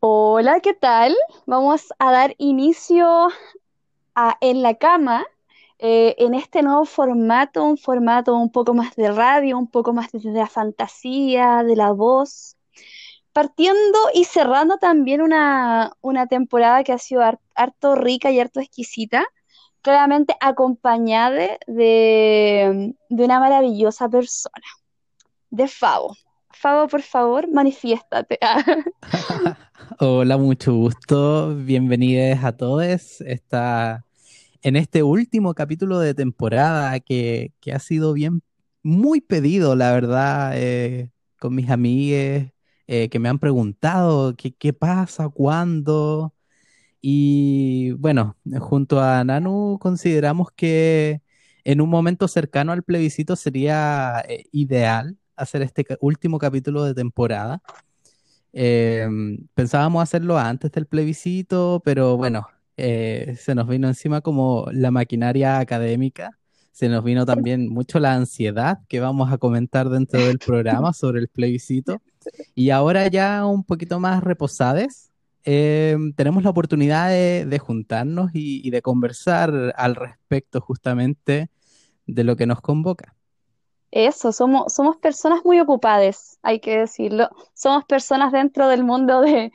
Hola, ¿qué tal? Vamos a dar inicio a En la Cama, eh, en este nuevo formato, un formato un poco más de radio, un poco más de la fantasía, de la voz, partiendo y cerrando también una, una temporada que ha sido har- harto rica y harto exquisita, claramente acompañada de, de una maravillosa persona, de Fabo. Fabo, por favor, manifiéstate. Hola, mucho gusto. Bienvenidos a todos. Está en este último capítulo de temporada que, que ha sido bien, muy pedido, la verdad, eh, con mis amigues eh, que me han preguntado qué, qué pasa, cuándo. Y bueno, junto a Nanu consideramos que en un momento cercano al plebiscito sería eh, ideal hacer este último capítulo de temporada. Eh, pensábamos hacerlo antes del plebiscito, pero bueno, eh, se nos vino encima como la maquinaria académica, se nos vino también mucho la ansiedad que vamos a comentar dentro del programa sobre el plebiscito. Y ahora ya un poquito más reposades, eh, tenemos la oportunidad de, juntarnos y de conversar al respecto justamente de lo que nos convoca. Eso, somos, somos personas muy ocupadas, hay que decirlo. Somos personas dentro del mundo de,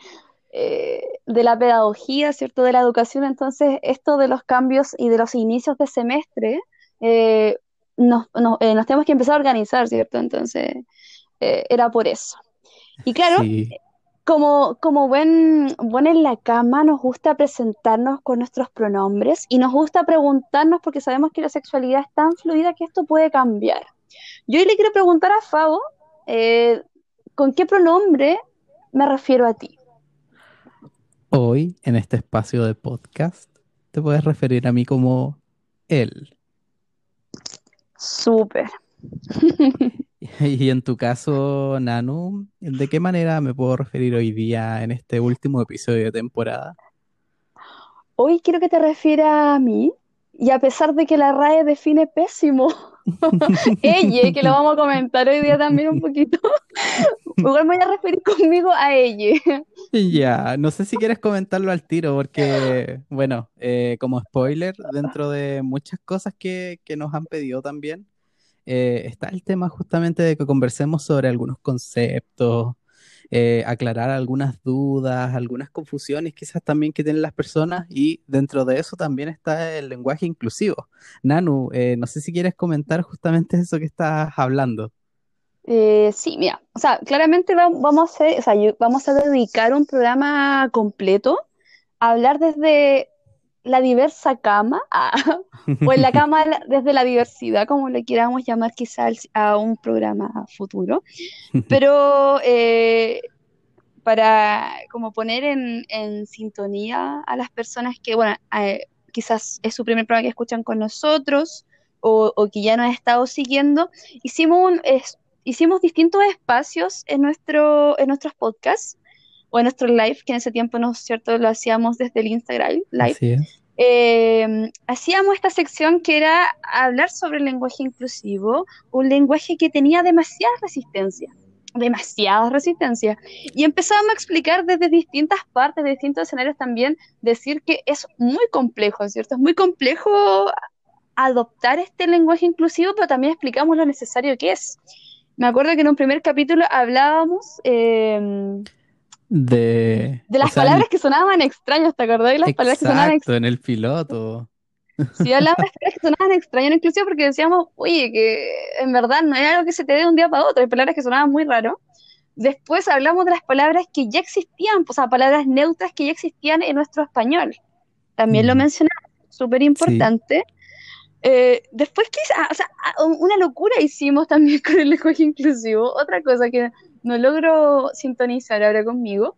eh, de la pedagogía, ¿cierto? De la educación. Entonces, esto de los cambios y de los inicios de semestre, eh, nos, nos, eh, nos tenemos que empezar a organizar, ¿cierto? Entonces, eh, era por eso. Y claro, Sí, como, como buen, buen en la cama, nos gusta presentarnos con nuestros pronombres y nos gusta preguntarnos porque sabemos que la sexualidad es tan fluida que esto puede cambiar. Yo hoy le quiero preguntar a Fabo, eh, ¿con qué pronombre me refiero a ti? hoy en este espacio de podcast te puedes referir a mí como él. Súper. Y en tu caso, Nanu, ¿de qué manera me puedo referir hoy día en este último episodio de temporada? Hoy quiero que te refieras a mí y a pesar de que la RAE define pésimo, ella, que lo vamos a comentar hoy día también un poquito, igual me voy a referir conmigo a ella. Ya, no sé si quieres comentarlo al tiro, porque, bueno, eh, como spoiler, dentro de muchas cosas que, que nos han pedido también, eh, está el tema justamente de que conversemos sobre algunos conceptos, eh, aclarar algunas dudas, algunas confusiones quizás también que tienen las personas, y dentro de eso también está el lenguaje inclusivo. Nanu, eh, no sé si quieres comentar justamente eso que estás hablando. Eh, sí, mira, o sea, claramente va- vamos a o sea, vamos a dedicar un programa completo a hablar desde la diversa cama, ah, o en la cama desde la diversidad, como le queramos llamar quizás a un programa futuro, pero eh, para como poner en, en sintonía a las personas que, bueno, eh, quizás es su primer programa que escuchan con nosotros o, o que ya nos ha estado siguiendo, hicimos, un, es- hicimos distintos espacios en, nuestro, en nuestros podcasts o en nuestro live, que en ese tiempo, ¿no es cierto?, lo hacíamos desde el Instagram Live. Así es. Eh, hacíamos esta sección que era hablar sobre el lenguaje inclusivo, un lenguaje que tenía demasiada resistencia, demasiada resistencia. Y empezábamos a explicar desde distintas partes, de distintos escenarios también, decir que es muy complejo, ¿cierto? Es muy complejo adoptar este lenguaje inclusivo, pero también explicamos lo necesario que es. Me acuerdo que en un primer capítulo hablábamos eh, De, de o las sea, palabras en- que sonaban extrañas, ¿te acordás de las palabras que sonaban exacto, en el piloto. Sí, hablaba de palabras que sonaban extrañas, inclusive porque decíamos, oye, que en verdad no era algo que se te dé de un día para otro, hay palabras que sonaban muy raro. Después hablamos de las palabras que ya existían, o sea, palabras neutras que ya existían en nuestro español. También lo Mm, mencionamos, súper Sí, importante. Eh, después. Ah, o sea, una locura hicimos también con el lenguaje inclusivo. Otra cosa que no logro sintonizar ahora conmigo.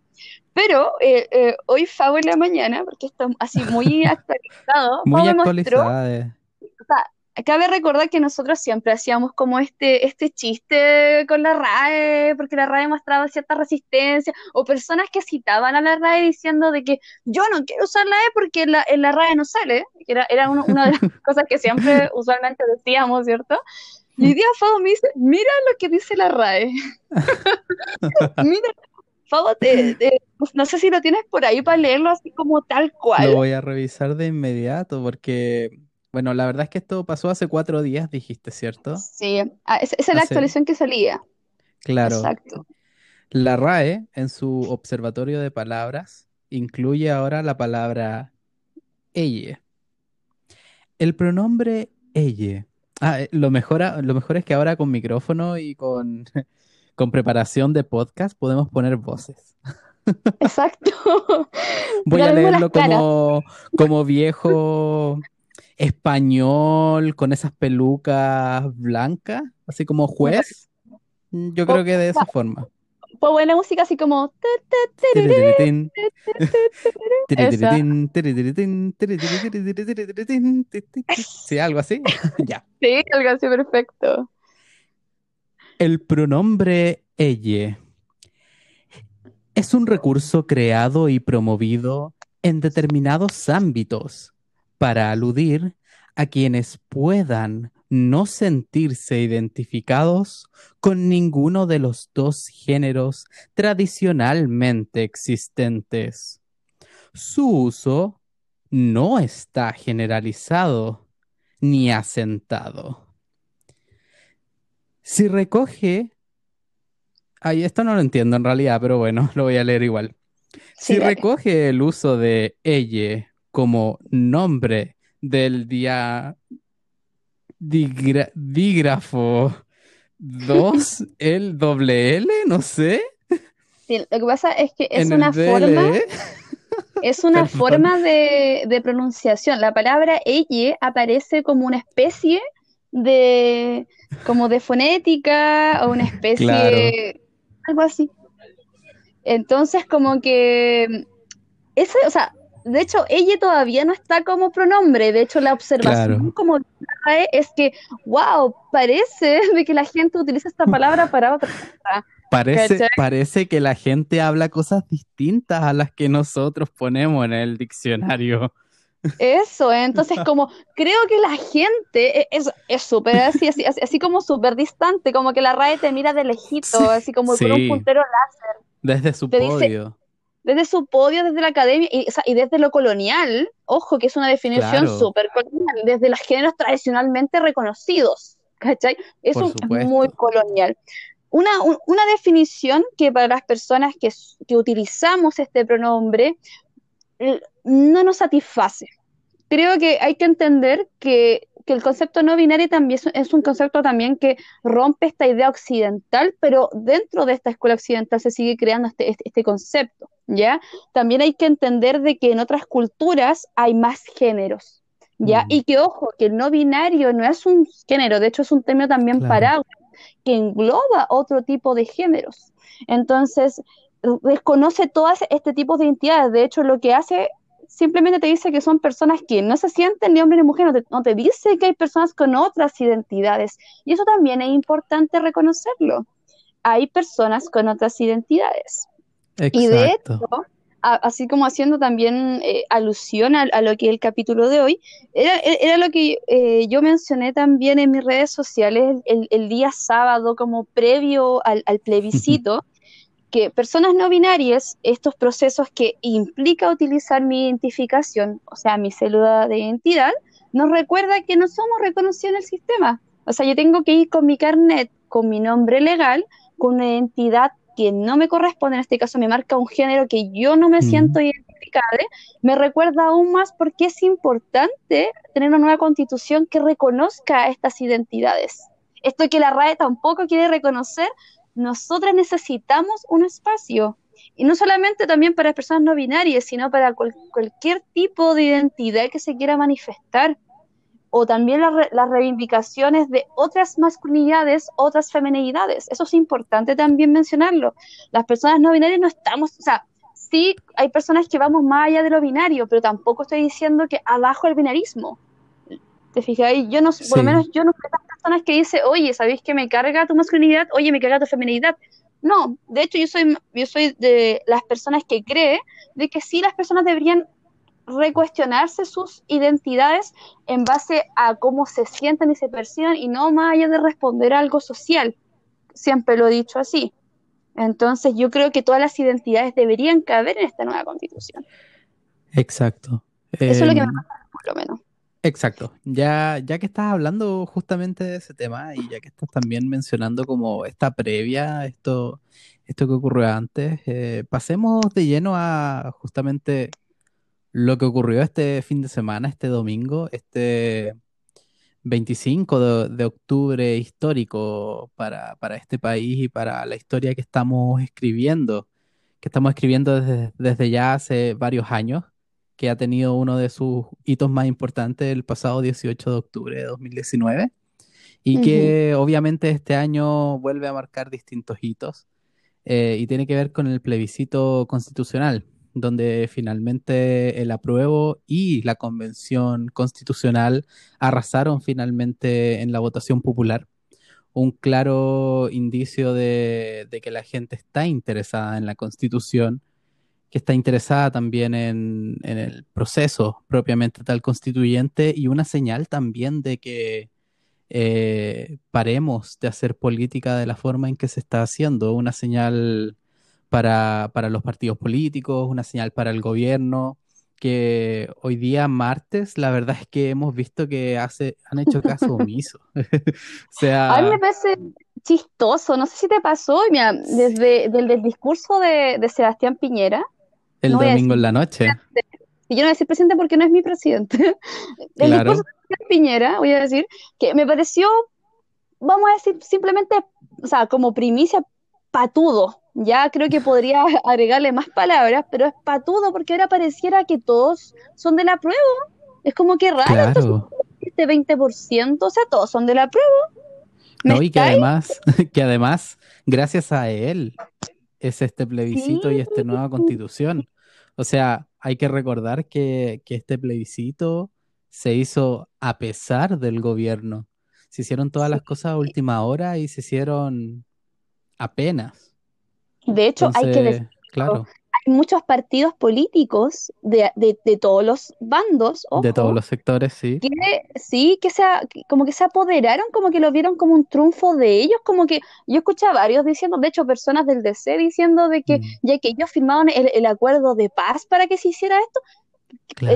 Pero eh, eh, hoy Fabo en la mañana, porque está así muy actualizado, muy mostró actualizada. o sea, cabe recordar que nosotros siempre hacíamos como este, este chiste con la RAE, porque la RAE mostraba cierta resistencia, o personas que citaban a la RAE diciendo de que yo no quiero usar la E porque en la, en la RAE no sale, era, era uno- una de las cosas que siempre usualmente decíamos, ¿cierto? Y hoy día Fabo me dice, mira lo que dice la RAE, mira Fabo, pues, no sé si lo tienes por ahí para leerlo así como tal cual. Lo voy a revisar de inmediato porque, bueno, la verdad es que esto pasó hace cuatro días, dijiste, ¿cierto? Sí, ah, esa es la actualización que salía. Claro. Exacto. La RAE, en su observatorio de palabras, incluye ahora la palabra ella. El pronombre ella. Ah, eh, lo mejor, lo mejor es que ahora con micrófono y con, con preparación de podcast podemos poner voces. Exacto. Voy a leerlo como, como viejo español con esas pelucas blancas, así como juez. Yo creo que de esa forma. Pues buena música así como... Sí, algo así. ya. Sí, algo así perfecto. El pronombre ella es un recurso creado y promovido en determinados ámbitos para aludir a quienes puedan no sentirse identificados con ninguno de los dos géneros tradicionalmente existentes. Su uso no está generalizado ni asentado. Si recoge... Ay, esto no lo entiendo en realidad, pero bueno, lo voy a leer igual. si recoge el uso de ella como nombre del día dígrafo. 2, el doble L, no sé. Sí, lo que pasa es que es una forma, es una forma de, pronunciación. La palabra ella aparece como una especie de, como de fonética o una especie, algo así. Entonces, como que, ese, o sea, de hecho, ella todavía no está como pronombre. De hecho, la observación como es que, wow, parece de que la gente utiliza esta palabra para otra cosa. Parece, parece que la gente habla cosas distintas a las que nosotros ponemos en el diccionario. Eso, entonces como creo que la gente e, es súper así, así, así, como súper distante, como que la RAE te mira de lejito, así como con un puntero láser. Desde su podio desde su podio, desde la academia y, desde lo colonial, ojo, que es una definición súper colonial, desde los géneros tradicionalmente reconocidos, ¿cachai? Eso es muy colonial. Una, una, definición que para las personas que, que utilizamos este pronombre no nos satisface. Creo que hay que entender que que el concepto no binario también es un concepto también que rompe esta idea occidental, pero dentro de esta escuela occidental se sigue creando este, este, este, concepto, ¿ya? También hay que entender de que en otras culturas hay más géneros, ¿ya? Y que, ojo, que el no binario no es un género, de hecho es un término también para que engloba otro tipo de géneros. Entonces, desconoce todas este tipo de identidades, de hecho lo que hace simplemente te dice que son personas que no se sienten ni hombre ni mujer, no te, dice que hay personas con otras identidades. Y eso también es importante reconocerlo. Hay personas con otras identidades. Y de hecho, así como haciendo también eh, alusión a, lo que es el capítulo de hoy, era, lo que eh, yo mencioné también en mis redes sociales el, día sábado como previo al, al plebiscito. que personas no binarias, estos procesos que implica utilizar mi identificación, o sea, mi célula de identidad, nos recuerda que no somos reconocidos en el sistema. O sea, yo tengo que ir con mi carnet, con mi nombre legal, con una identidad que no me corresponde, en este caso me marca un género que yo no me siento identificada, me recuerda aún más porque es importante tener una nueva constitución que reconozca estas identidades. Esto que la RAE tampoco quiere reconocer, nosotras necesitamos un espacio. Y no solamente también para personas no binarias, sino para cualquier tipo de identidad que se quiera manifestar. O también las reivindicaciones de otras masculinidades, otras feminidades. Eso es importante también mencionarlo. Las personas no binarias no estamos, o sea, sí hay personas que vamos más allá de lo binario, pero tampoco estoy diciendo que abajo el binarismo. ¿Te fijas? Yo no, por lo menos yo no soy las personas que dice, oye, ¿sabéis que me carga tu masculinidad? Oye, me carga tu feminidad. No, de hecho yo soy, yo soy de las personas que cree de que sí las personas deberían recuestionarse sus identidades en base a cómo se sienten y se perciben y no más allá de responder a algo social. Siempre lo he dicho así. Entonces yo creo que todas las identidades deberían caber en esta nueva constitución. Exacto. Eso es lo que me Em, pasa, por lo menos. Exacto. Ya, ya que estás hablando justamente de ese tema y ya que estás también mencionando como esta previa, esto, esto que ocurrió antes, eh, pasemos de lleno a justamente lo que ocurrió este fin de semana, este domingo, este 25 de, de octubre histórico para, para este país y para la historia que estamos escribiendo, que estamos escribiendo desde, desde ya hace varios años que ha tenido uno de sus hitos más importantes el pasado 18 de octubre de 2019 y Ujú. que obviamente este año vuelve a marcar distintos hitos eh, y tiene que ver con el plebiscito constitucional, donde finalmente el apruebo y la convención constitucional arrasaron finalmente en la votación popular. Un claro indicio de, de que la gente está interesada en la constitución que está interesada también en, en el proceso propiamente tal constituyente y una señal también de que eh, paremos de hacer política de la forma en que se está haciendo, una señal para, para los partidos políticos, una señal para el gobierno, que hoy día martes la verdad es que hemos visto que hace, han hecho caso omiso. O A mí me sea, parece chistoso, no sé si te pasó, mira, desde, del, del discurso de, de Sebastián Piñera, el no domingo en la noche, y yo no voy a decir presidente porque no es mi presidente, el discurso claro, de Sebastián Piñera, voy a decir, que me pareció, vamos a decir simplemente, o sea, como primicia, patudo. Ya creo que podría agregarle más palabras, pero es patudo porque ahora pareciera que todos son de la prueba. Es como que raro, entonces claro. este 20%, o sea, todos son de la prueba. ¿Me No, y que además, que además, gracias a él, es este plebiscito y esta nueva constitución. O sea, hay que recordar que, que este plebiscito se hizo a pesar del gobierno. Se hicieron todas las cosas a última hora y se hicieron apenas. De hecho, hay que decirlo, claro, muchos partidos políticos de, de- de todos los bandos, de todos los sectores, sí, que sí, que se, como que se apoderaron, como que lo vieron como un triunfo de ellos, como que yo escuché a varios diciendo, de hecho, personas del DC diciendo de que Mm, ya que ellos firmaron el, el acuerdo de paz para que se hiciera esto,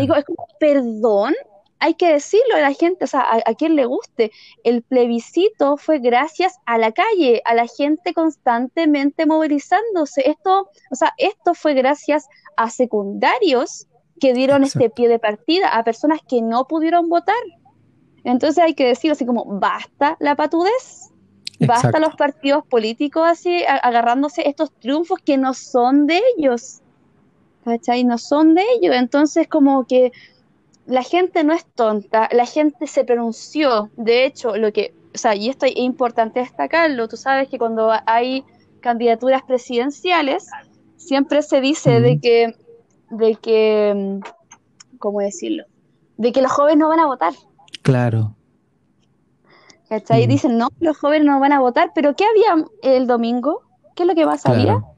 digo, es como, perdón, hay que decirlo a la gente, o sea, a, a quien le guste. El plebiscito fue gracias a la calle, a la gente constantemente movilizándose. Esto, o sea, esto fue gracias a secundarios que dieron este pie de partida, a personas que no pudieron votar. Entonces hay que decir así como, basta la patudez, basta los partidos políticos así agarrándose estos triunfos que no son de ellos. ¿Cachai? No son de ellos. Entonces, como que la gente no es tonta, la gente se pronunció. De hecho, lo que, o sea, y esto es importante destacarlo, tú sabes que cuando hay candidaturas presidenciales, siempre se dice de que, de que, ¿cómo decirlo? De que los jóvenes no van a votar. claro, ¿Cachai? mm, Dicen, no, los jóvenes no van a votar, pero ¿qué había el domingo? ¿Qué es lo que más había? claro,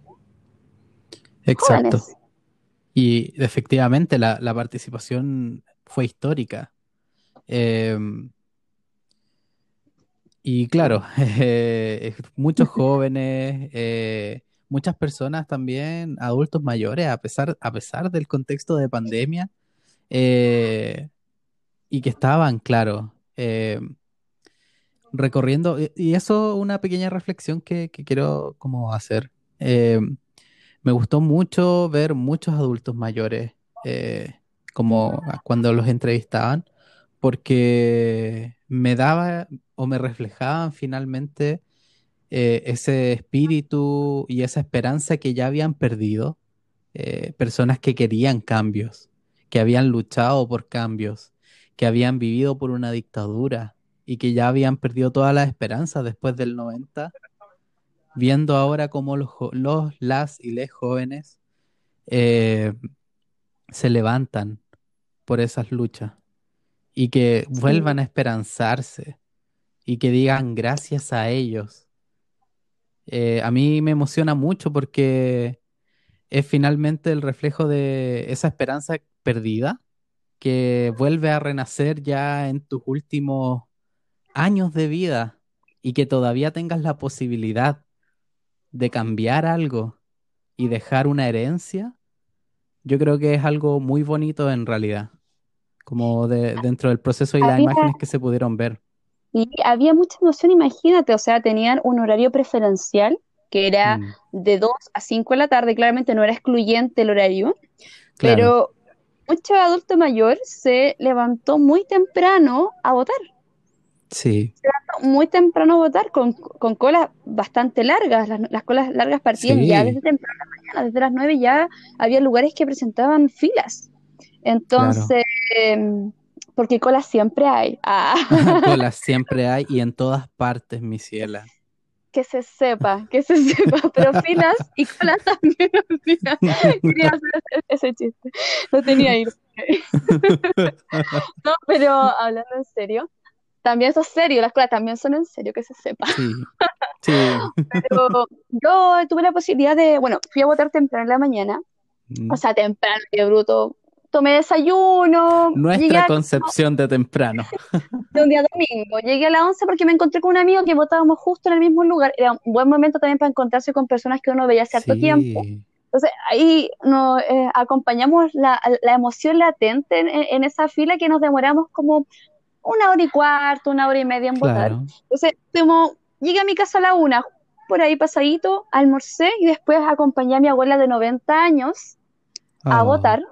exacto. Jóvenes. Y efectivamente la, la participación fue histórica. Em, y claro, eh, muchos jóvenes, eh, muchas personas también, adultos mayores, a pesar, a pesar del contexto de pandemia, eh, y que estaban, claro, eh, recorriendo, y eso una pequeña reflexión que, que quiero como hacer. Eh, me gustó mucho ver muchos adultos mayores, eh, como cuando los entrevistaban, porque me daba o me reflejaban finalmente eh, ese espíritu y esa esperanza que ya habían perdido, eh, personas que querían cambios, que habían luchado por cambios, que habían vivido por una dictadura y que ya habían perdido todas las esperanzas después del 90, viendo ahora cómo los, los las y les jóvenes eh, se levantan por esas luchas y que vuelvan a esperanzarse y que digan gracias a ellos. Eh, a mí me emociona mucho porque es finalmente el reflejo de esa esperanza perdida que vuelve a renacer ya en tus últimos años de vida y que todavía tengas la posibilidad de cambiar algo y dejar una herencia, yo creo que es algo muy bonito en realidad, como de, dentro del proceso y las imágenes que se pudieron ver. y había mucha emoción, imagínate, o sea, tenían un horario preferencial que era Mm, de 2 a 5 de la tarde, claramente no era excluyente el horario, claro, pero mucho adulto mayor se levantó muy temprano a votar, sí, muy temprano a votar, con, con colas bastante largas, las, las colas largas partían ya sí, desde temprano la mañana, desde las 9 ya había lugares que presentaban filas. Entonces, em, porque colas siempre hay. Ah, Colas siempre hay y en todas partes, mi ciela. que se sepa, que se sepa, pero filas y colas también. Quería hacer ese, chiste, no tenía idea. No, pero hablando en serio, también eso es serio, las colas también son en serio, que se sepa. Sí, sí. Pero yo tuve la posibilidad de, bueno, fui a votar temprano en la mañana, o Mm. sea, temprano, qué bruto. Tomé desayuno, Nuestra a concepción de temprano. de un día domingo. Llegué a las 11 porque me encontré con un amigo que votábamos justo en el mismo lugar. Era un buen momento también para encontrarse con personas que uno veía hace harto tiempo. Sí, Entonces ahí nos eh, acompañamos la, la emoción latente en, en esa fila que nos demoramos como una hora y cuarto, una hora y media en votar. claro. Entonces, como llegué a mi casa a la una, por ahí pasadito, almorcé y después acompañé a mi abuela de 90 años a Oh, votar.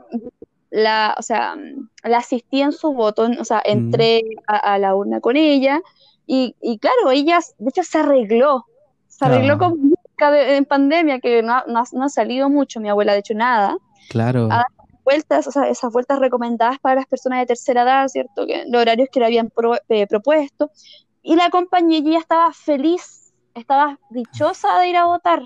La, o sea, la asistí en su voto, o sea, mm, entré a, a la urna con ella y, y claro, ella de hecho se arregló, se arregló nunca de- en pandemia, que no, ha- no, ha no ha salido mucho, mi abuela de hecho nada, a claro. dar vueltas, o sea, esas vueltas recomendadas para las personas de tercera edad, ¿cierto? Que los horarios que le habían pro- eh, propuesto, y la acompañé y ella estaba feliz, estaba dichosa de ir a votar.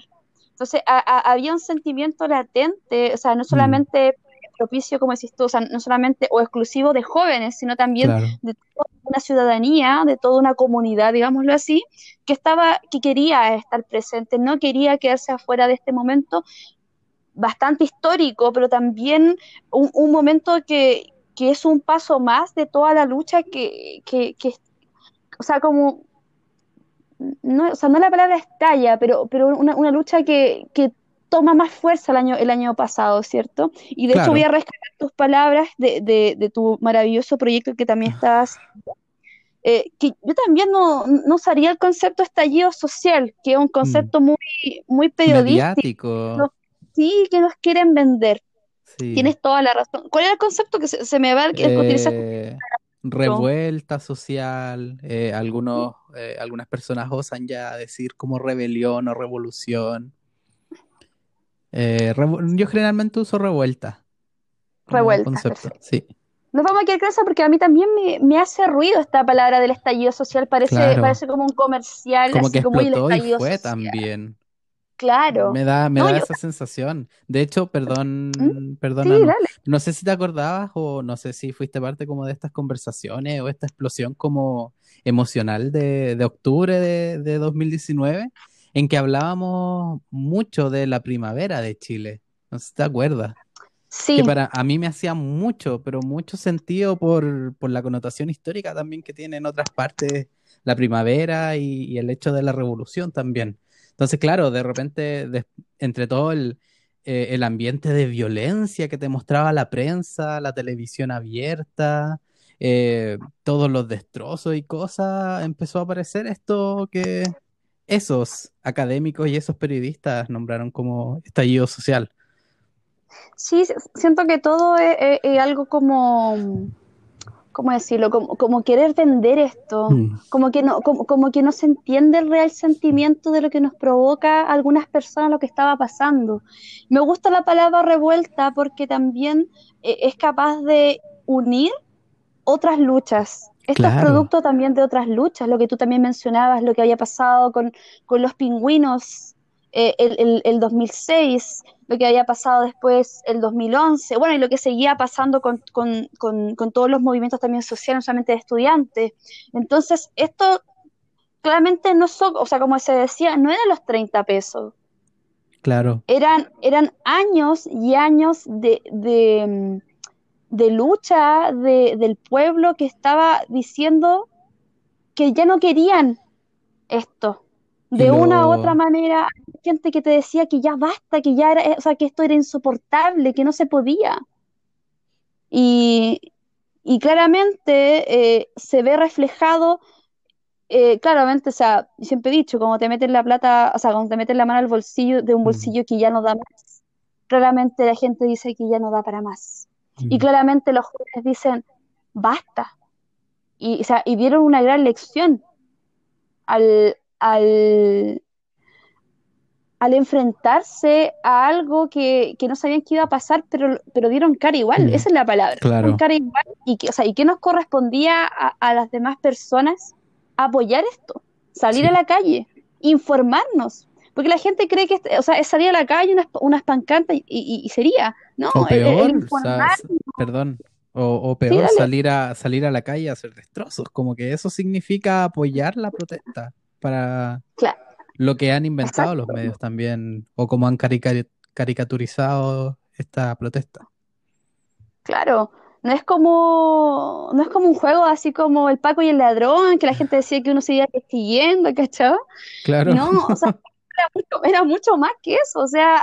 Entonces, a- a- había un sentimiento latente, o sea, no Mm, solamente propicio, como decís tú, o sea, no solamente o exclusivo de jóvenes, sino también claro. de toda una ciudadanía, de toda una comunidad, digámoslo así, que estaba, que quería estar presente, no quería quedarse afuera de este momento bastante histórico, pero también un, un momento que, que es un paso más de toda la lucha que, que, que o sea, como no, o sea, no la palabra estalla, pero, pero una, una lucha que, que toma más fuerza el año, el año pasado, ¿cierto? Y de hecho voy Claro. a rescatar tus palabras de, de, de tu maravilloso proyecto que también estás, eh, que yo también no, no usaría el concepto estallido social, que es un Mm, concepto muy, muy periodístico, sí, que nos quieren vender. Sí. Tienes toda la razón. ¿Cuál era el concepto que se, se me va el, que? Eh, revuelta social. eh, algunos, eh, algunas personas osan ya decir como rebelión o revolución. Eh, yo generalmente uso revuelta como Revueltas, concepto. perfecto. Sí, Nos vamos a quedar con eso porque a mí también me, me hace ruido esta palabra del estallido social. Parece, claro. parece como un comercial, Como así que como "Uy, el explotó y estallido fue social. también. Claro. Me da, me No, da yo, esa sensación. De hecho, ¿Mm? perdón, Sí, no, dale. no sé si te acordabas o no sé si fuiste parte como de estas conversaciones o esta explosión como emocional de, de octubre de, de 2019, en que hablábamos mucho de la primavera de Chile. No sé si te acuerdas. Que Sí, para a mí me hacía mucho, pero mucho sentido por, por la connotación histórica también que tiene en otras partes la primavera y, y el hecho de la revolución también. Entonces, claro, de repente, entre todo el, eh, el ambiente de violencia que te mostraba la prensa, la televisión abierta, eh, todos los destrozos y cosas, empezó a aparecer esto que esos académicos y esos periodistas nombraron como estallido social. sí, siento que todo es, es- es algo como, ¿cómo decirlo? Como, como querer vender esto, Mm, como que no, como, como que no se entiende el real sentimiento de lo que nos provoca a algunas personas lo que estaba pasando. Me gusta la palabra revuelta porque también eh, es capaz de unir otras luchas. Esto es producto también de otras luchas, lo que tú también mencionabas, lo que había pasado con, con los pingüinos eh, el, el, el 2006, lo que había pasado después el 2011, bueno, y lo que seguía pasando con, con, con, todos los movimientos también sociales, no solamente de estudiantes. Entonces, esto claramente no son, o sea, como se decía, no eran los 30 pesos, claro, eran, eran años y años de, de, de lucha de, del pueblo que estaba diciendo que ya no querían esto. De una u otra manera gente que te decía que ya basta, que ya era, o sea, que esto era insoportable, que no se podía. Y, y claramente eh, se ve reflejado, eh, claramente, o sea, siempre he dicho, como te meten la plata, o sea, cuando te meten la mano al bolsillo de un Mm, bolsillo que ya no da más, claramente la gente dice que ya no da para más. Y mm, claramente los jóvenes dicen, basta. Y, o sea, y dieron una gran lección al, al, al enfrentarse a algo que, que no sabían que iba a pasar, pero, pero dieron cara igual, mm, esa es la palabra, dieron claro. cara igual y que, o sea, y que nos correspondía a, a las demás personas apoyar esto, salir Sí. a la calle, informarnos, porque la gente cree que, o sea, es salir a la calle, unas, unas pancartas y, y- y sería, ¿no? O El, el- el peor, perdón, o, o peor, salir a, salir a la calle a hacer destrozos, como que eso significa apoyar la protesta para claro, lo que han inventado los medios también, o como han carica- caricaturizado esta protesta. Claro, no es como, no es como un juego así como el Paco y el ladrón, que la gente decía que uno se iba persiguiendo, ¿cachai? Claro, No, o sea, era mucho, era mucho más que eso, o sea,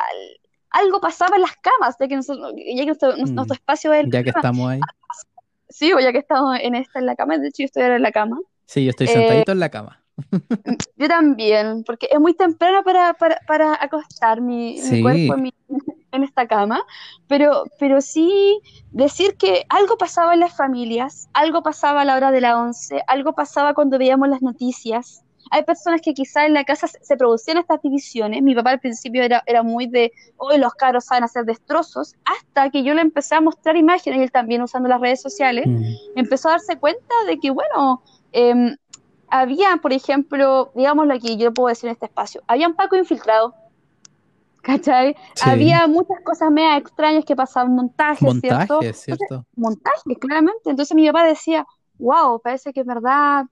algo pasaba en las camas, ya que, nosotros, ya que nuestro, Mm, nuestro espacio es la ya que cama. estamos ahí. Sí, o ya que estamos en esta, en la cama, de hecho yo estoy ahora en la cama. Sí, yo estoy Eh, sentadito en la cama. yo también, porque es muy temprano para, para, para acostar mi, mi cuerpo en, mi- en esta cama, pero, pero sí decir que algo pasaba en las familias, algo pasaba a la hora de la once, algo pasaba cuando veíamos las noticias. Hay personas que quizás en la casa se, producían estas divisiones. Mi papá al principio era, era muy de, hoy los caros saben hacer destrozos, hasta que yo le empecé a mostrar imágenes, y él también usando las redes sociales, mm, empezó a darse cuenta de que, bueno, eh, había, por ejemplo, digámoslo aquí, yo lo puedo decir en este espacio, habían Paco infiltrados, ¿cachai? sí, Había muchas cosas medio extrañas que pasaban, montajes, ¿cierto? montajes, Entonces, ¿cierto? montajes, claramente. Entonces mi papá decía, wow, parece que es verdad,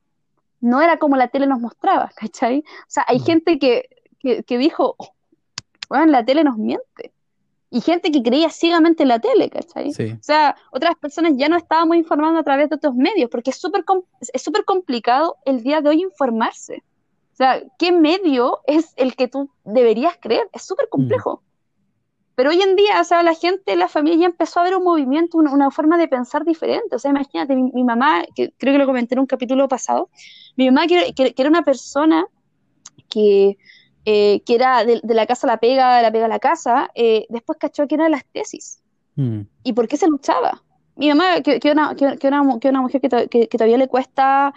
no era como la tele nos mostraba, ¿cachai? O sea, hay gente que, que, que dijo, bueno, la tele nos miente. Y gente que creía ciegamente en la tele, ¿cachai? sí, O sea, otras personas ya no estábamos informando a través de otros medios, porque es súper es súper complicado el día de hoy informarse. O sea, ¿qué medio es el que tú deberías creer? Es súper complejo. Pero hoy en día, o sea, la gente, la familia ya empezó a ver un movimiento, una, una forma de pensar diferente. O sea, imagínate, mi, mi mamá, que creo que lo comenté en un capítulo pasado, mi mamá que, que- que era una persona que, eh, que era de, de la casa a la pega, de la pega a la casa, eh, después cachó que eran las tesis. mm, ¿Y por qué se luchaba? Mi mamá, que, que una, que, que una, que una mujer que, to- que- que todavía le cuesta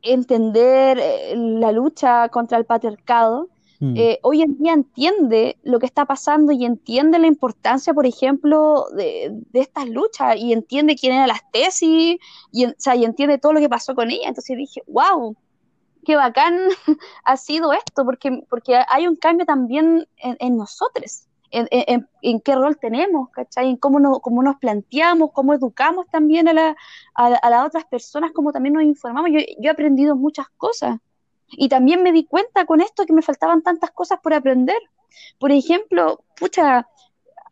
entender eh, la lucha contra el patriarcado, mm, eh, hoy en día entiende lo que está pasando y entiende la importancia, por ejemplo, de, estas luchas y entiende quién eran las tesis y, o sea, y entiende todo lo que pasó con ella. Entonces dije, wow, qué bacán ha sido esto, porque, porque hay un cambio también en, nosotros, en- en qué rol tenemos, ¿cachai? En cómo nos, cómo nos planteamos, cómo educamos también a, la- a, a las otras personas, cómo también nos informamos. Yo, yo he aprendido muchas cosas. Y también me di cuenta con esto que me faltaban tantas cosas por aprender. Por ejemplo, pucha,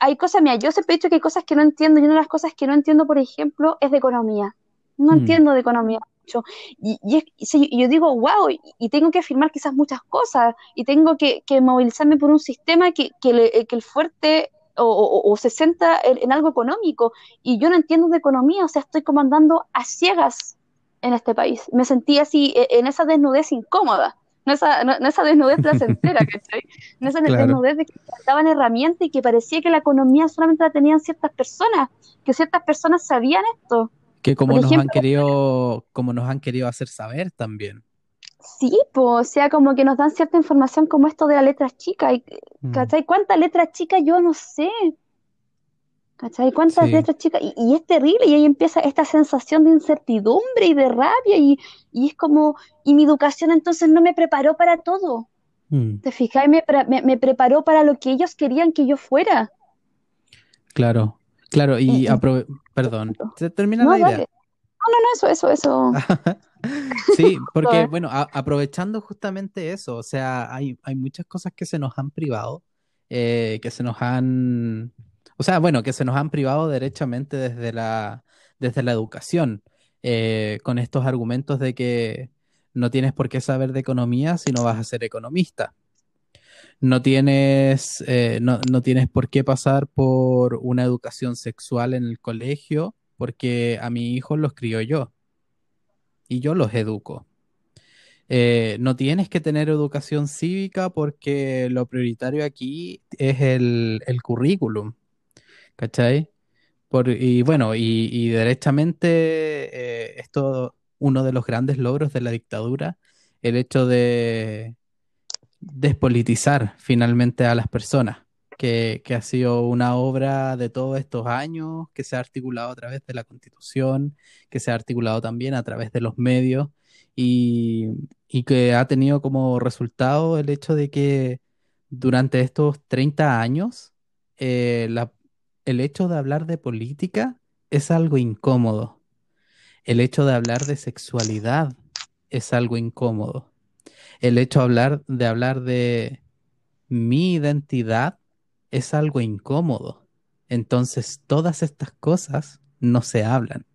hay cosas, mira, yo siempre he dicho que hay cosas que no entiendo, y una de las cosas que no entiendo, por ejemplo, es de economía. No mm, entiendo de economía mucho. Y, y es- y yo digo, wow, y, y tengo que afirmar quizás muchas cosas, y tengo que, que movilizarme por un sistema que, que, le- que el fuerte o, o- o se centra en, en algo económico, y yo no entiendo de economía, o sea, estoy como andando a ciegas en este país. Me sentí así, e- en esa desnudez incómoda. No esa, no, no esa desnudez placentera, ¿cachai? No esa claro. desnudez de que faltaban herramientas y que parecía que la economía solamente la tenían ciertas personas, que ciertas personas sabían esto. Que como Por nos han querido, como nos han querido hacer saber también. sí, pues, o sea, como que nos dan cierta información como esto de las letras chicas, Mm, ¿cachai? ¿Cuántas letras chicas yo no sé? ¿Cachai? ¿Cuántas sí, letras chicas? Y, y es terrible, y ahí empieza esta sensación de incertidumbre y de rabia, y, y es como, y mi educación entonces no me preparó para todo. mm, ¿Te fijas? Me, me, me preparó para lo que ellos querían que yo fuera. claro, claro, Y, y y- aprove- perdón, ¿se termina no, la idea? dale. No, no, no, eso, eso, eso. Sí, porque eh. bueno, aprovechando justamente eso, o sea, hay, hay muchas cosas que se nos han privado, eh, que se nos han, o sea, bueno, que se nos han privado derechamente desde la, desde la educación, eh, con estos argumentos de que no tienes por qué saber de economía si no vas a ser economista. no tienes, eh, no, no tienes por qué pasar por una educación sexual en el colegio, porque a mi hijo los crío yo y yo los educo. Eh, no tienes que tener educación cívica porque lo prioritario aquí es el, el currículum, ¿cachai? Por, y bueno, y, y derechamente eh, esto uno de los grandes logros de la dictadura, el hecho de despolitizar finalmente a las personas, que, que ha sido una obra de todos estos años, que se ha articulado a través de la Constitución, que se ha articulado también a través de los medios y, y que ha tenido como resultado el hecho de que durante estos 30 años eh, la- el hecho de hablar de política es algo incómodo. El hecho de hablar de sexualidad es algo incómodo. El hecho de hablar, de hablar de mi identidad es algo incómodo. Entonces, todas estas cosas no se hablan.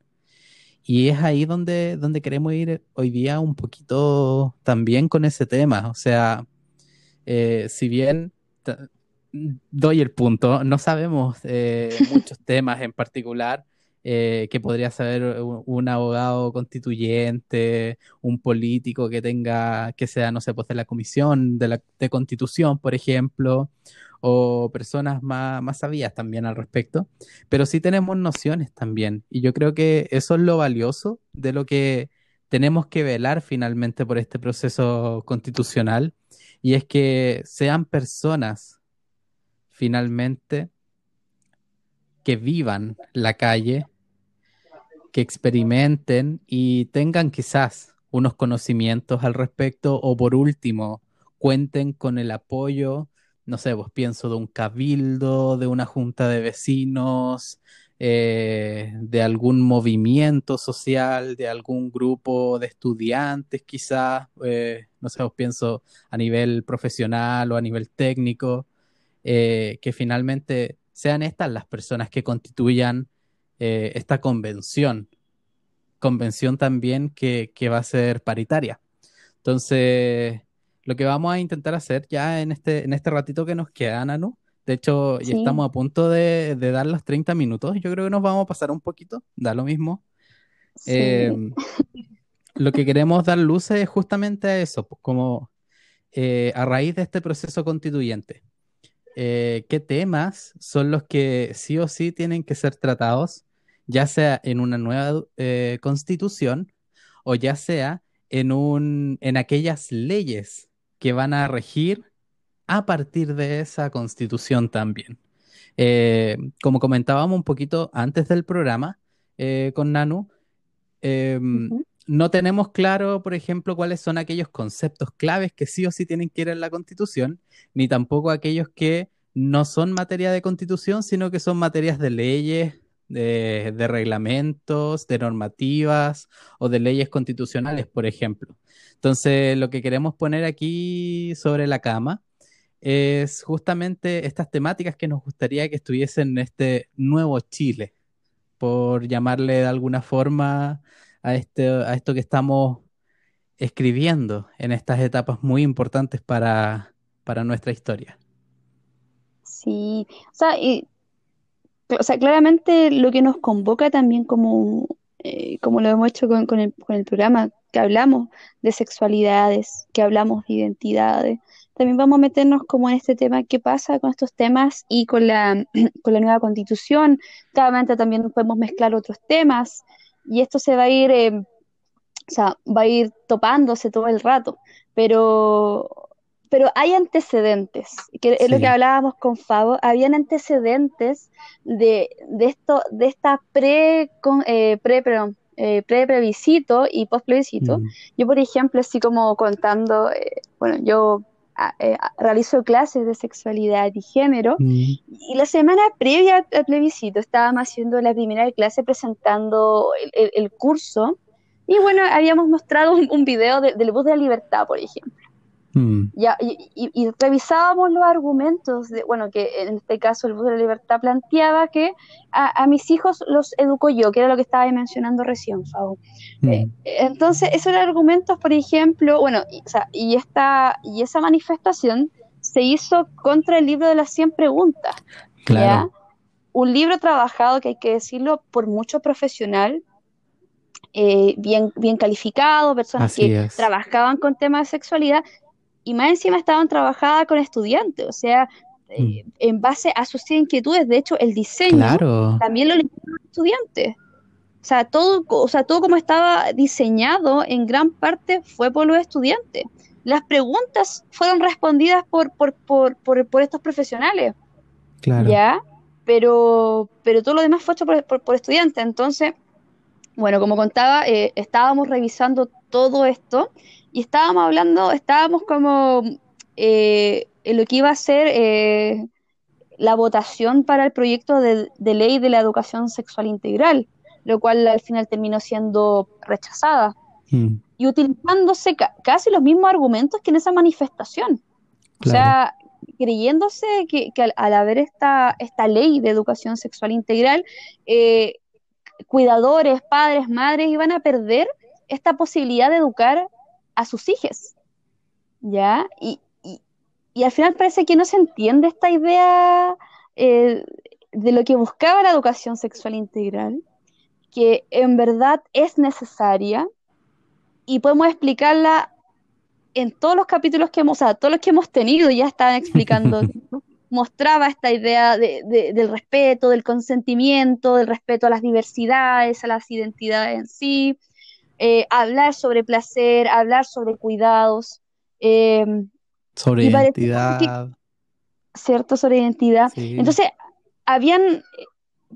Y es ahí donde, donde queremos ir hoy día un poquito también con ese tema. O sea, eh, si bien doy el punto, no sabemos eh, muchos temas en particular eh, que podría saber un, un abogado constituyente, un político que tenga, que sea, no sé, pues de la comisión de la de constitución, por ejemplo, o personas más, más sabias también al respecto, pero sí tenemos nociones también, y yo creo que eso es lo valioso de lo que tenemos que velar finalmente por este proceso constitucional y es que sean personas finalmente que vivan la calle, que experimenten y tengan quizás unos conocimientos al respecto o por último cuenten con el apoyo, no sé, pues pienso de un cabildo, de una junta de vecinos, eh, de algún movimiento social, de algún grupo de estudiantes quizás, eh, no sé, pues pienso a nivel profesional o a nivel técnico eh, que finalmente sean estas las personas que constituyan eh, esta convención, convención también que, que va a ser paritaria. Entonces, lo que vamos a intentar hacer ya en este, en este ratito que nos queda, Nanu, de hecho, ya estamos a punto de, de dar los 30 minutos, yo creo que nos vamos a pasar un poquito, da lo mismo. Eh, sí, lo que queremos dar luces es justamente a eso, pues, como eh, a raíz de este proceso constituyente eh, qué temas son los que sí o sí tienen que ser tratados, ya sea en una nueva eh, constitución o ya sea en un, en aquellas leyes que van a regir a partir de esa constitución también. Eh, como comentábamos un poquito antes del programa con Nanu, em, no tenemos claro, por ejemplo, cuáles son aquellos conceptos claves que sí o sí tienen que ir en la Constitución, ni tampoco aquellos que no son materia de Constitución, sino que son materias de leyes, de, de reglamentos, de normativas o de leyes constitucionales, por ejemplo. Entonces, lo que queremos poner aquí sobre la cama es justamente estas temáticas que nos gustaría que estuviesen en este nuevo Chile por llamarle de alguna forma a, este, a esto que estamos escribiendo en estas etapas muy importantes para, para nuestra historia. sí. O sea, y O sea, claramente lo que nos convoca también como, eh, como lo hemos hecho con, con el, con el programa, que hablamos de sexualidades, que hablamos de identidades, también vamos a meternos como en este tema, qué pasa con estos temas y con la, con la nueva constitución. Claramente también podemos mezclar otros temas y esto se va a ir, eh, o sea, va a ir topándose todo el rato, pero, pero hay antecedentes, que es lo que hablábamos con Fabo, habían antecedentes de, de esto, de esta pre, con, eh, pre, perdón, eh, pre-plebiscito y post-plebiscito. Mm, Yo, por ejemplo, así como contando, eh, bueno, yo eh, realizo clases de sexualidad y género, mm, y la semana previa al al plebiscito estábamos haciendo la primera clase presentando el, el- el curso. Y bueno, habíamos mostrado un, un video de- del bus de la libertad, por ejemplo. Mm, Ya, y, y- y revisábamos los argumentos, de, bueno, que en este caso el bus de la libertad planteaba que a, a mis hijos los educo yo, que era lo que estaba mencionando recién, Fabo. Eh, mm, entonces, esos eran argumentos, por ejemplo, bueno, y, o sea, y, esta, y esa manifestación se hizo contra el libro de las 100 preguntas. Claro. Un libro trabajado, que hay que decirlo, por mucho profesional, eh, bien, bien calificado, personas que trabajaban con temas de sexualidad, y más encima estaban trabajadas con estudiantes, o sea, eh, mm. en base a sus inquietudes. De hecho, el diseño también lo los estudiantes. O sea, todo, o sea, todo como estaba diseñado en gran parte fue por los estudiantes. Las preguntas fueron respondidas por, por, por, por, estos profesionales. Claro. ¿Ya? Pero, pero todo lo demás fue hecho por, estudiantes. Entonces, bueno, como contaba, eh, estábamos revisando todo esto y estábamos hablando, estábamos como eh, en lo que iba a ser eh, la votación para el proyecto de, ley de la educación sexual integral, lo cual al final terminó siendo rechazada. Mm. Y utilizándose casi los mismos argumentos que en esa manifestación. O sea, creyéndose que, al, haber esta, esta ley de educación sexual integral, eh, cuidadores, padres, madres iban a perder esta posibilidad de educar a sus hijos. ¿Ya? Y, y al final parece que no se entiende esta idea eh, de lo que buscaba la educación sexual integral, que en verdad es necesaria y podemos explicarla en todos los capítulos que hemos, o sea, todos los que hemos tenido ya estaban explicando, mostraba esta idea del respeto, del consentimiento, del respeto a las diversidades, a las identidades en sí, eh, hablar sobre placer, hablar sobre cuidados. Eh, sobre identidad. cierto, sobre identidad. Entonces, habían,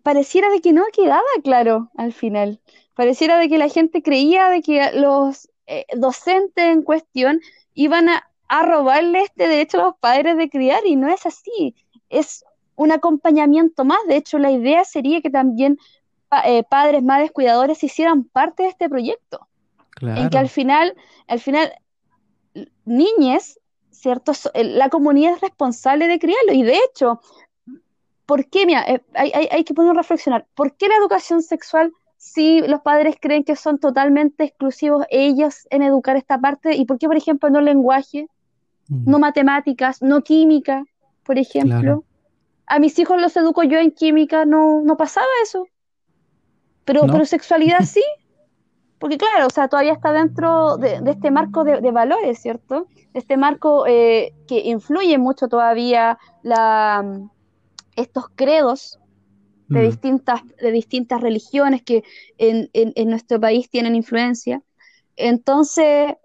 pareciera de que no quedaba claro al final. Pareciera de que la gente creía de que los eh, docentes en cuestión iban a, robarle este derecho a los padres de criar y no es así. Es un acompañamiento más. De hecho, la idea sería que también eh, padres, madres, cuidadores hicieran parte de este proyecto. En que al final, al final, niñes ¿cierto? La comunidad es responsable de criarlo y de hecho, ¿por qué? Mira, eh, hay, que poner a reflexionar, ¿por qué la educación sexual si los padres creen que son totalmente exclusivos ellos en educar esta parte y por qué, por ejemplo, no lenguaje, mm. no matemáticas, no química, por ejemplo? A mis hijos los educo yo en química, no, no pasaba eso. Pero, pero sexualidad sí, porque claro, o sea, todavía está dentro de, este marco de, valores, ¿cierto? Este marco eh, que influye mucho todavía la, estos credos de, mm. distintas, de distintas religiones que en, en, nuestro país tienen influencia. Entonces,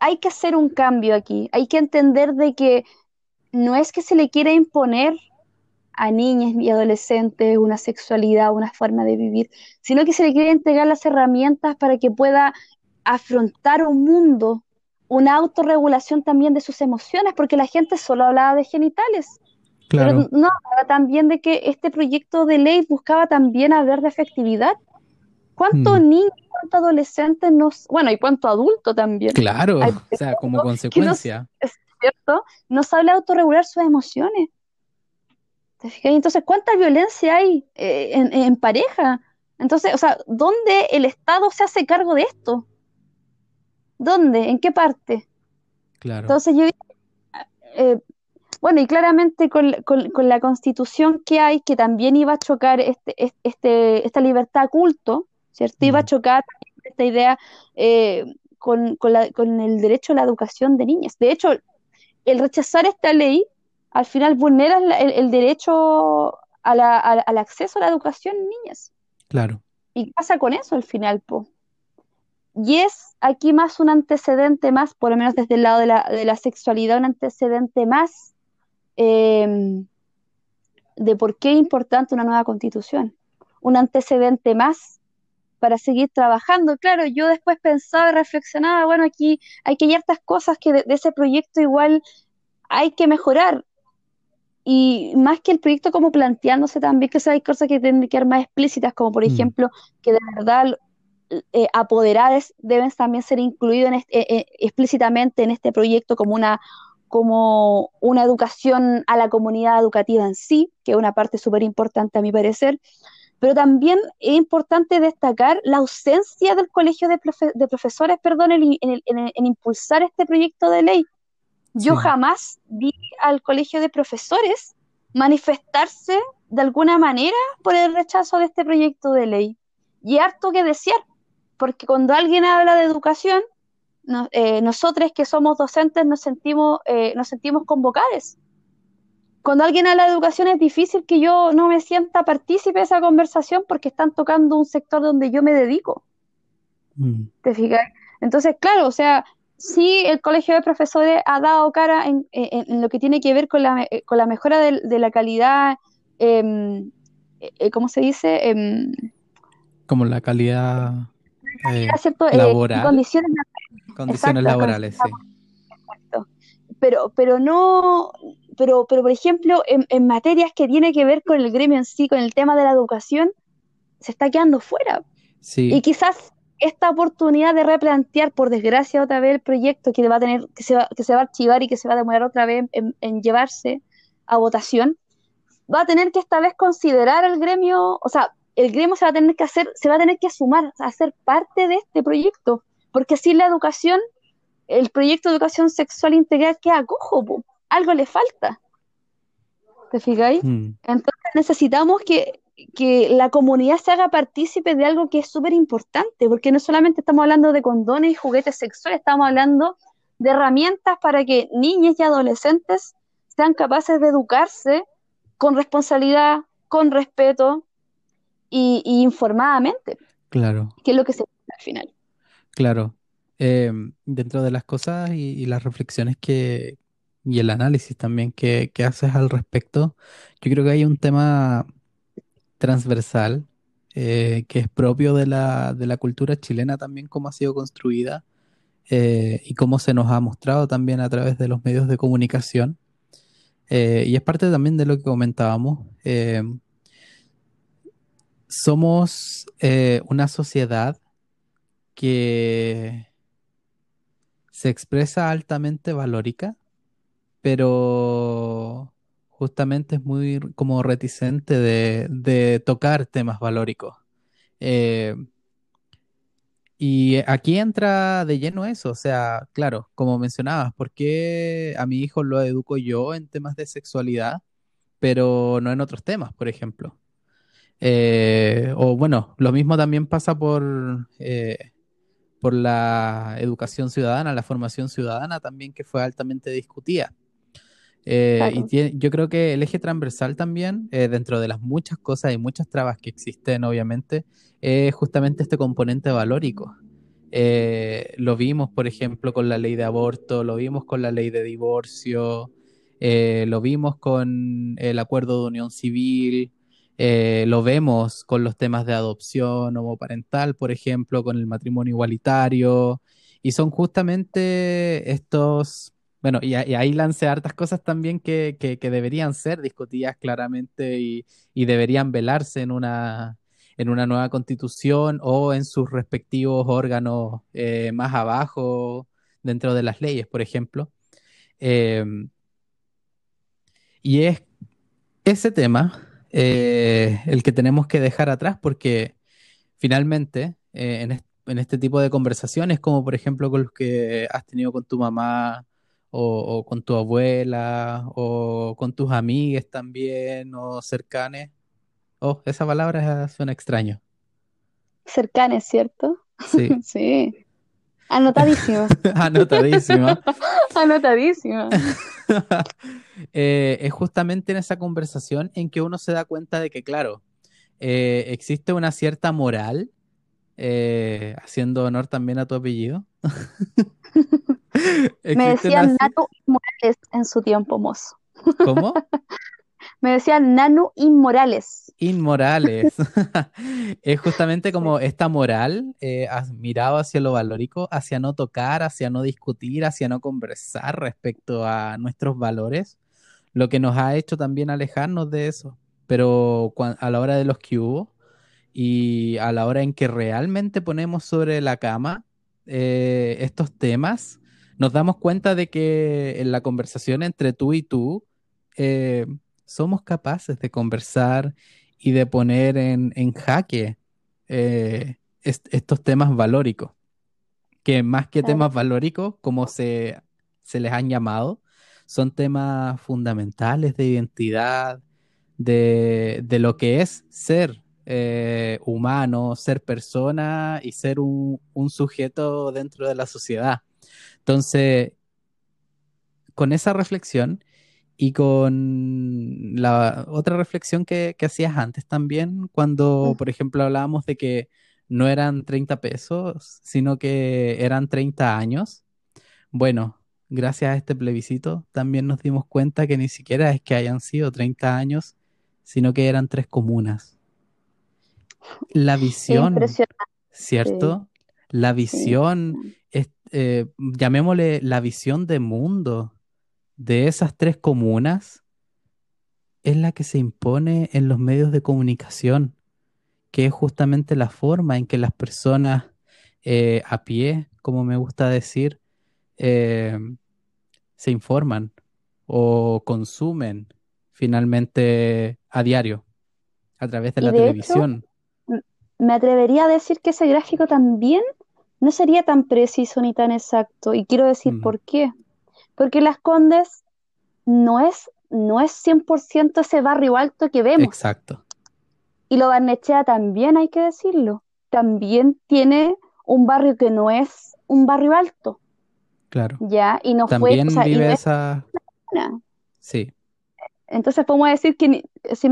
hay que hacer un cambio aquí, hay que entender de que no es que se le quiera imponer a niñas y adolescentes una sexualidad, una forma de vivir, sino que se le quiere entregar las herramientas para que pueda afrontar un mundo, una autorregulación también de sus emociones, porque la gente solo hablaba de genitales. Pero no hablaba también de que este proyecto de ley buscaba también hablar de afectividad. ¿Cuántos mm. niños, cuántos adolescentes nos, bueno, y cuánto adulto también? Claro, o sea, como consecuencia. es cierto, nos habla de autorregular sus emociones. Entonces, ¿cuánta violencia hay eh, en, pareja? Entonces, o sea, ¿dónde el Estado se hace cargo de esto? ¿Dónde? ¿En qué parte? Claro. Entonces, yo eh, bueno, y claramente con, la constitución que hay, que también iba a chocar este, este, esta libertad culto, ¿cierto? Iba a chocar esta idea eh, con, con el derecho a la educación de niñas. De hecho, el rechazar esta ley al final vulneras el, derecho al acceso a la educación en niñas. Claro. ¿Y qué pasa con eso al final, po? Y es aquí más un antecedente más, por lo menos desde el lado de la, sexualidad, un antecedente más em, de por qué es importante una nueva constitución. Un antecedente más para seguir trabajando. Claro, yo después pensaba y reflexionaba, bueno, aquí hay que ciertas cosas que de, ese proyecto igual hay que mejorar y más que el proyecto como planteándose también que hay cosas que tienen que quedar más explícitas, como por mm. ejemplo que de verdad eh, apoderadas deben también ser incluidos eh, eh, explícitamente en este proyecto como una, como una educación a la comunidad educativa en sí, que es una parte súper importante a mi parecer, pero también es importante destacar la ausencia del colegio de, profesores, perdón, en, en impulsar este proyecto de ley Yo Sí. jamás vi al colegio de profesores manifestarse de alguna manera por el rechazo de este proyecto de ley. Y harto que desear, porque cuando alguien habla de educación, no- eh, nosotros que somos docentes nos sentimos, eh, nos sentimos convocados. Cuando alguien habla de educación es difícil que yo no me sienta partícipe de esa conversación porque están tocando un sector donde yo me dedico. Mm, ¿Te fijas? Entonces, claro, o sea, sí el colegio de profesores ha dado cara en, en- en lo que tiene que ver con la, eh, con la mejora de, de la calidad, em, eh, eh, ¿cómo se dice? Em, Como la calidad eh, ¿cierto? Laboral, condiciones condiciones exacto, laborales, sí. pero, pero no, pero, pero por ejemplo, en, en materias que tiene que ver con el gremio en sí, con el tema de la educación, se está quedando fuera. Sí, Y quizás esta oportunidad de replantear, por desgracia, otra vez el proyecto que va a tener, que se va, que se va a archivar y que se va a demorar otra vez en, en llevarse a votación, va a tener que esta vez considerar el gremio, o sea, el gremio se va a tener que hacer, se va a tener que sumar, a ser parte de este proyecto, porque sin la educación, el proyecto de educación sexual integral queda cojo, po. algo le falta. ¿Te fijáis? mm, Entonces necesitamos que, que la comunidad se haga partícipe de algo que es súper importante, porque no solamente estamos hablando de condones y juguetes sexuales, estamos hablando de herramientas para que niñas y adolescentes sean capaces de educarse con responsabilidad, con respeto y, y informadamente, claro. que es lo que se busca al final. Claro, eh, dentro de las cosas y, y las reflexiones que, y el análisis también que, que haces al respecto, yo creo que hay un tema transversal eh, que es propio de la, de la cultura chilena también, cómo ha sido construida eh, y cómo se nos ha mostrado también a través de los medios de comunicación. Eh, y es parte también de lo que comentábamos. somos una sociedad que se expresa altamente valórica, pero justamente es muy como reticente de, de tocar temas valóricos. Eh, y aquí entra de lleno eso, o sea, claro, como mencionabas, ¿por qué a mi hijo lo educo yo en temas de sexualidad, pero no en otros temas, por ejemplo? Eh, o bueno, lo mismo también pasa por, eh, por la educación ciudadana, la formación ciudadana también que fue altamente discutida. Eh, y tiene- yo creo que el eje transversal también, eh, dentro de las muchas cosas y muchas trabas que existen, obviamente, es justamente este componente valórico. Eh, lo vimos, por ejemplo, con la ley de aborto, lo vimos con la ley de divorcio, lo vimos con el acuerdo de unión civil, lo vemos con los temas de adopción homoparental, por ejemplo, con el matrimonio igualitario, y son justamente estos, bueno, y, y ahí lancé hartas cosas también que, deberían ser discutidas claramente y, deberían velarse en una, en una nueva constitución o en sus respectivos órganos eh, más abajo dentro de las leyes, por ejemplo. Em, y es ese tema eh, el que tenemos que dejar atrás porque finalmente eh, en, en este tipo de conversaciones, como por ejemplo con los que has tenido con tu mamá o, o con tu abuela o con tus amigas también o cercanes, oh, esa palabra suena extraño. Cercanes, ¿cierto? Sí, Sí. Anotadísimo. anotadísima. Anotadísimo. Eh, es justamente en esa conversación en que uno se da cuenta de que, claro, eh, existe una cierta moral, eh, haciendo honor también a tu apellido. Me decían ci- Nanu Inmorales en su tiempo, mozo. ¿Cómo? Me decían Nanu Inmorales. Inmorales. Es justamente como esta moral eh, mirado hacia lo valórico, hacia no tocar, hacia no discutir, hacia no conversar respecto a nuestros valores, lo que nos ha hecho también alejarnos de eso. Pero a la hora de los que hubo y a la hora en que realmente ponemos sobre la cama eh, estos temas, nos damos cuenta de que en la conversación entre tú y tú eh, somos capaces de conversar y de poner en, en jaque eh, est- estos temas valóricos, que más que Claro. temas valóricos, como se, se les han llamado, son temas fundamentales de identidad, de, lo que es ser eh, humano, ser persona y ser un, sujeto dentro de la sociedad. Entonces, con esa reflexión y con la otra reflexión que, que hacías antes también, cuando, por ejemplo, hablábamos de que no eran 30 pesos, sino que eran 30 años. Bueno, gracias a este plebiscito también nos dimos cuenta que ni siquiera es que hayan sido 30 años, sino que eran tres comunas. La visión, ¿cierto? La visión, eh, llamémosle la visión de mundo de esas tres comunas, es la que se impone en los medios de comunicación que es justamente la forma en que las personas eh, a pie, como me gusta decir, eh, se informan o consumen finalmente a diario a través de la televisión. Me atrevería a decir que ese gráfico también no sería tan preciso ni tan exacto. Y quiero decir por qué. Porque Las Condes no es, no es 100% ese barrio alto que vemos. Exacto. Y lo Barnechea también, hay que decirlo, también tiene un barrio que no es un barrio alto. Claro. Ya, y no también fue. vive esa... Sí. Entonces podemos decir que, si,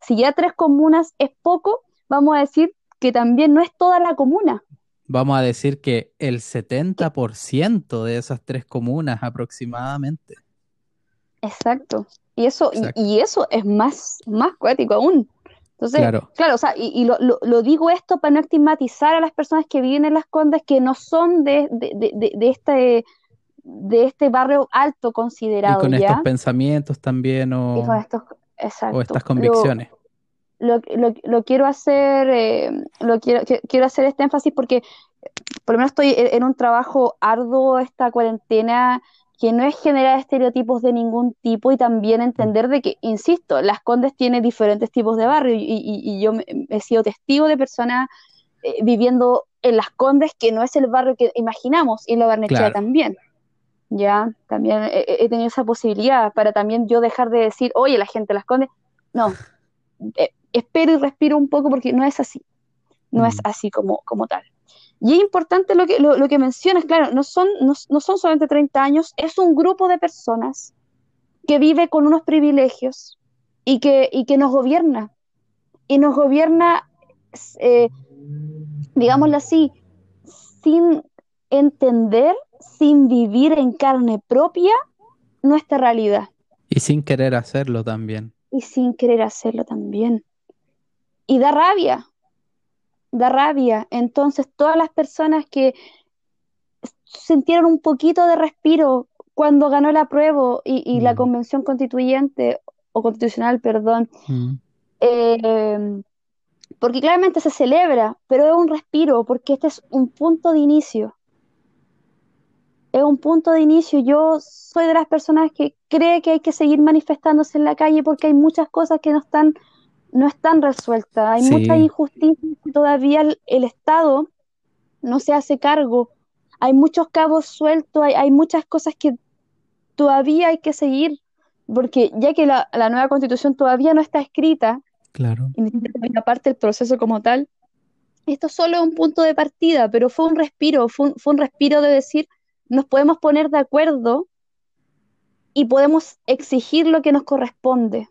si ya tres comunas es poco, vamos a decir que también no es toda la comuna. Vamos a decir que el 70% de esas tres comunas aproximadamente. Exacto. Y eso, Y, eso es más, más cuático aún. Entonces, claro, claro o sea, y, lo, lo, digo esto para no estigmatizar a las personas que viven en las condes que no son de, este de este barrio alto considerado. Y con estos pensamientos también o, o estas convicciones. Lo, lo, quiero hacer, eh, lo quiero, quiero hacer este énfasis porque por lo menos estoy en un trabajo arduo esta cuarentena que no es generar estereotipos de ningún tipo y también entender de que, insisto, Las Condes tiene diferentes tipos de barrio y, yo he sido testigo de personas eh, viviendo en Las Condes que no es el barrio que imaginamos y en la Barnechea también. Ya, también he, tenido esa posibilidad para también yo dejar de decir, oye, la gente de Las Condes, no, eh, espero y respiro un poco porque no es así, no es así como, como tal. Y es importante lo que, lo, que mencionas, claro, no son, no, son solamente 30 años, es un grupo de personas que vive con unos privilegios y que, y que nos gobierna. Y nos gobierna, eh, digámoslo así, sin entender, sin vivir en carne propia nuestra realidad. Y sin querer hacerlo también. Y sin querer hacerlo también. Y da rabia, da rabia. Entonces, todas las personas que sintieron un poquito de respiro cuando ganó la prueba y, la mm. convención constituyente, o constitucional, perdón, mm. eh, porque claramente se celebra, pero es un respiro, porque este es un punto de inicio. Es un punto de inicio. Yo soy de las personas que cree que hay que seguir manifestándose en la calle porque hay muchas cosas que no están no están resueltas. Hay mucha injusticia todavía el, Estado no se hace cargo. Hay muchos cabos sueltos, hay, muchas cosas que todavía hay que seguir, porque ya que la, nueva constitución todavía no está escrita, claro. y aparte el proceso como tal, esto solo es un punto de partida, pero fue un respiro, fue fue un respiro de decir, nos podemos poner de acuerdo y podemos exigir lo que nos corresponde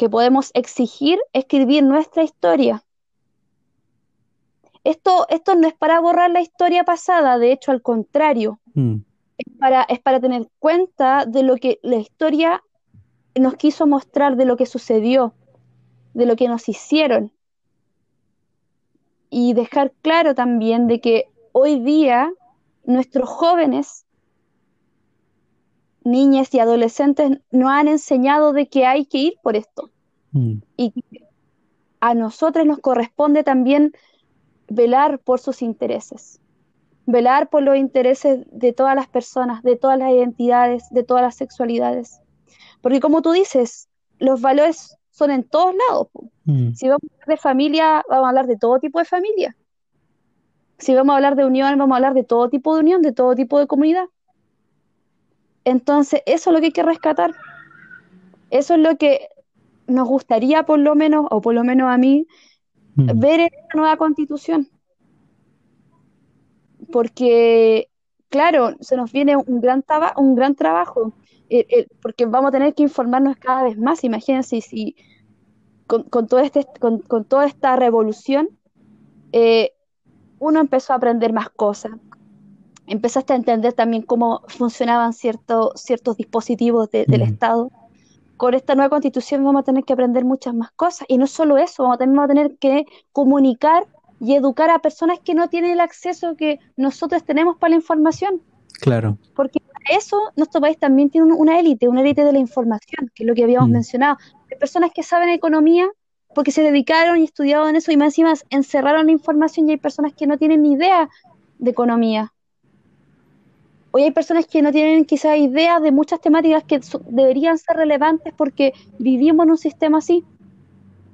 que podemos exigir escribir nuestra historia. Esto, esto no es para borrar la historia pasada, de hecho, al contrario, mm. es, para, es para tener cuenta de lo que la historia nos quiso mostrar, de lo que sucedió, de lo que nos hicieron. Y dejar claro también de que hoy día nuestros jóvenes niñas y adolescentes nos han enseñado de que hay que ir por esto. Mm. Y a nosotros nos corresponde también velar por sus intereses, velar por los intereses de todas las personas, de todas las identidades, de todas las sexualidades. Porque como tú dices, los valores son en todos lados. Mm. Si vamos a hablar de familia, vamos a hablar de todo tipo de familia. Si vamos a hablar de unión, vamos a hablar de todo tipo de unión, de todo tipo de comunidad. Entonces, eso es lo que hay que rescatar. Eso es lo que nos gustaría, por lo menos, o por lo menos a mí, Mm, ver en esta nueva constitución. Porque, claro, se nos viene un gran, taba- un gran trabajo, eh, eh, porque vamos a tener que informarnos cada vez más. Imagínense si con, con todo este, con, con toda esta revolución, eh, uno empezó a aprender más cosas, empezaste a entender también cómo funcionaban ciertos ciertos dispositivos de- del mm, Estado. Con esta nueva constitución vamos a tener que aprender muchas más cosas. Y no solo eso, vamos a, también vamos a tener que comunicar y educar a personas que no tienen el acceso que nosotros tenemos para la información. claro. Porque para eso nuestro país también tiene un- una élite, una élite de la información, que es lo que habíamos Mm, mencionado. Hay personas que saben economía porque se dedicaron y estudiaron eso y más encima encerraron la información y hay personas que no tienen ni idea de economía. Hoy hay personas que no tienen quizás idea de muchas temáticas que so- deberían ser relevantes porque vivimos en un sistema así.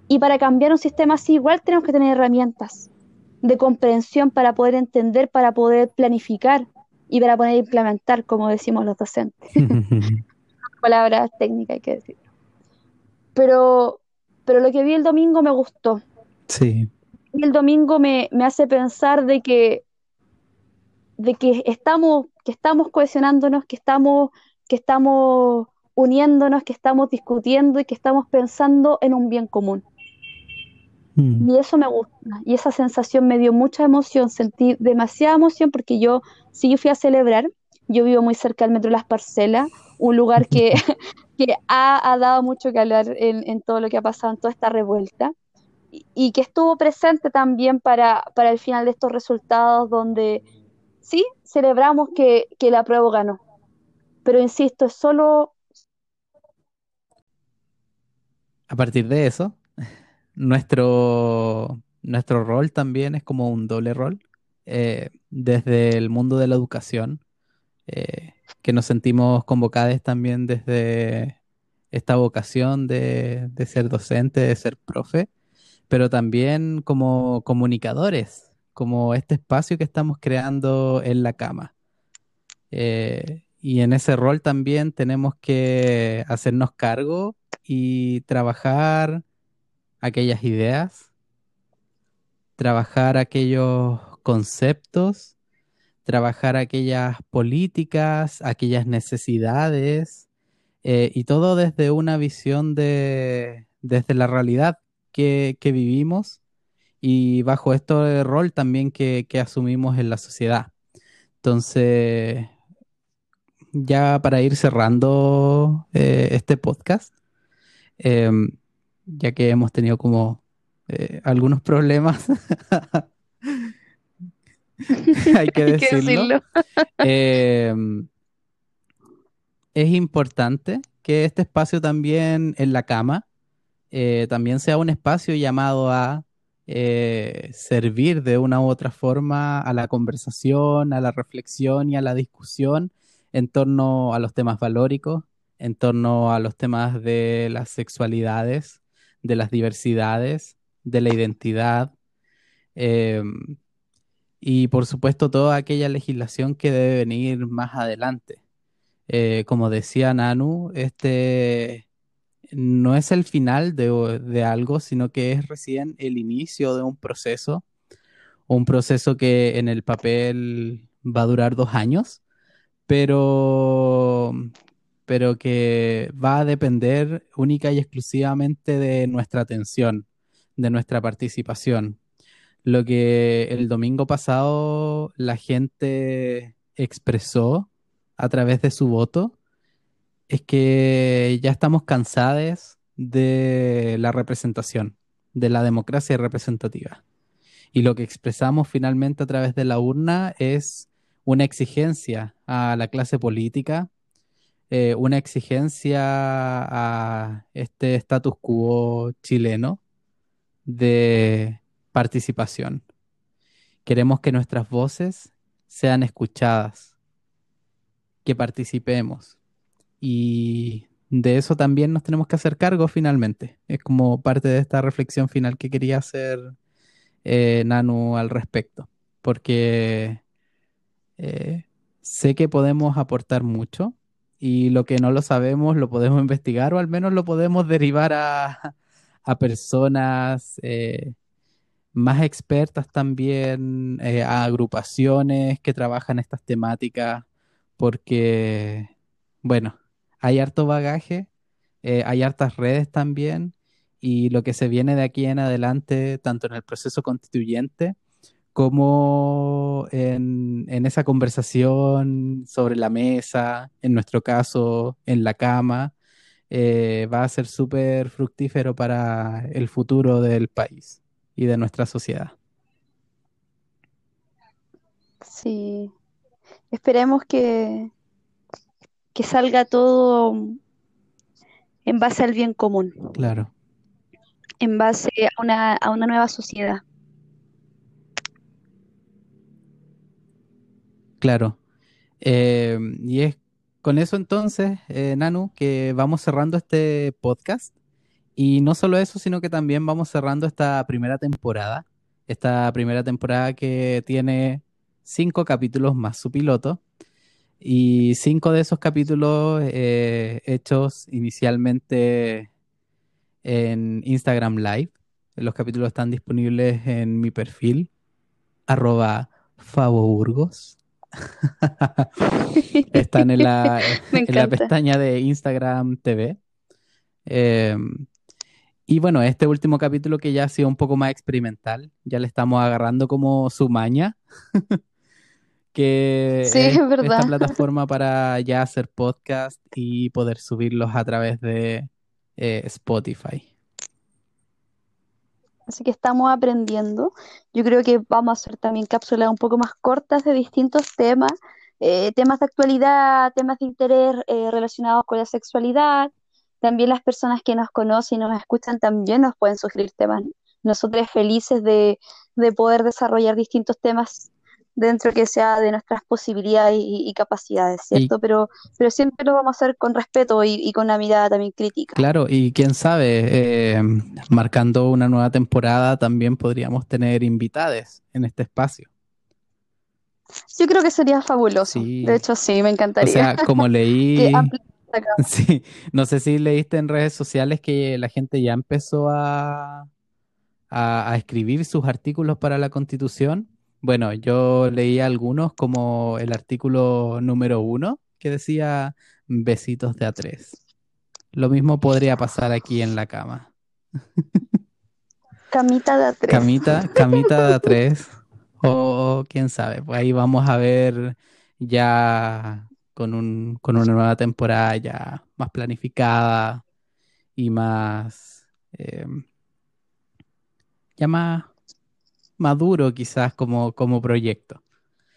Y para cambiar un sistema así igual tenemos que tener herramientas de comprensión para poder entender, para poder planificar y para poder implementar, como decimos los docentes. Palabras técnicas hay que decir. Pero, pero lo que vi el domingo me gustó. Sí, Y el domingo me, me hace pensar de que, de que estamos, que estamos cohesionándonos, que estamos, que estamos uniéndonos, que estamos discutiendo y que estamos pensando en un bien común. mm, Y eso me gusta. Y esa sensación me dio mucha emoción. Sentí demasiada emoción porque yo, sí, yo fui a celebrar. Yo vivo muy cerca del Metro Las Parcelas, un lugar que, que ha, ha dado mucho que hablar en, en todo lo que ha pasado en toda esta revuelta. Y, y que estuvo presente también para, para el final de estos resultados, donde sí celebramos que, que la prueba ganó. Pero insisto, es solo A partir de eso, nuestro, nuestro rol también es como un doble rol. eh, desde el mundo de la educación, eh, que nos sentimos convocados también desde esta vocación de, de ser docente, de ser profe, pero también como comunicadores, como este espacio que estamos creando en la cama. Eh, y en ese rol también tenemos que hacernos cargo y trabajar aquellas ideas, trabajar aquellos conceptos, trabajar aquellas políticas, aquellas necesidades, eh, y todo desde una visión de, desde la realidad que, que vivimos y bajo este rol también que, que asumimos en la sociedad. Entonces, ya para ir cerrando eh, este podcast, em, ya que hemos tenido como eh, algunos problemas, hay que decirlo. em, es importante que este espacio también en la cama eh, también sea un espacio llamado a eh, servir de una u otra forma a la conversación, a la reflexión y a la discusión en torno a los temas valóricos, en torno a los temas de las sexualidades, de las diversidades, de la identidad. em, y por supuesto toda aquella legislación que debe venir más adelante. Eh, como decía Nanu, este no es el final de, de algo, sino que es recién el inicio de un proceso, un proceso que en el papel va a durar dos años, pero, pero que va a depender única y exclusivamente de nuestra atención, de nuestra participación. Lo que el domingo pasado la gente expresó a través de su voto es que ya estamos cansados de la representación, de la democracia representativa. Y lo que expresamos finalmente a través de la urna es una exigencia a la clase política, eh, una exigencia a este status quo chileno de participación. Queremos que nuestras voces sean escuchadas, que participemos. Y de eso también nos tenemos que hacer cargo finalmente. Es como parte de esta reflexión final que quería hacer eh, Nanu al respecto. Porque eh, sé que podemos aportar mucho, y lo que no lo sabemos lo podemos investigar o al menos lo podemos derivar a, a personas eh, más expertas también, eh, a agrupaciones que trabajan estas temáticas, porque, bueno, hay harto bagaje, eh, hay hartas redes también, y lo que se viene de aquí en adelante, tanto en el proceso constituyente, como en, en esa conversación sobre la mesa, en nuestro caso, en la cama, eh, va a ser súper fructífero para el futuro del país y de nuestra sociedad. Sí, esperemos que, que salga todo en base al bien común, Claro, en base a una, a una nueva sociedad. claro. Eh, y es con eso entonces, eh, Nanu, que vamos cerrando este podcast. Y no solo eso, sino que también vamos cerrando esta primera temporada. Esta primera temporada que tiene cinco capítulos más su piloto. Y cinco de esos capítulos eh, hechos inicialmente en Instagram Live. Los capítulos están disponibles en mi perfil, arroba Burgos. Están en la, en pestaña de Instagram TV. Eh, y bueno, este último capítulo que ya ha sido un poco más experimental, ya le estamos agarrando como su maña, que Sí, es es esta verdad. plataforma para ya hacer podcast y poder subirlos a través de eh, Spotify. Así que estamos aprendiendo. Yo creo que vamos a hacer también cápsulas un poco más cortas de distintos temas, eh, temas de actualidad, temas de interés eh, relacionados con la sexualidad. También las personas que nos conocen y nos escuchan también nos pueden sugerir temas. Nosotros felices de, de poder desarrollar distintos temas dentro que sea de nuestras posibilidades y, y capacidades, Y ¿cierto? Pero, pero siempre lo vamos a hacer con respeto y, y con una mirada también crítica. claro, y quién sabe, eh, marcando una nueva temporada también podríamos tener invitades en este espacio. Yo creo que sería fabuloso. Sí. De hecho, sí, me O encantaría. sea, como leí, sí, no sé si leíste en redes sociales que la gente ya empezó a, a, a escribir sus artículos para la Constitución. Bueno, yo leí algunos como el artículo número uno que decía besitos de a tres. Lo mismo podría pasar aquí en la cama. Camita de a tres. Camita, camita de a tres. O quién sabe, pues ahí vamos a ver ya con un, con una nueva temporada ya más planificada y más, eh, ya más maduro quizás como, como proyecto.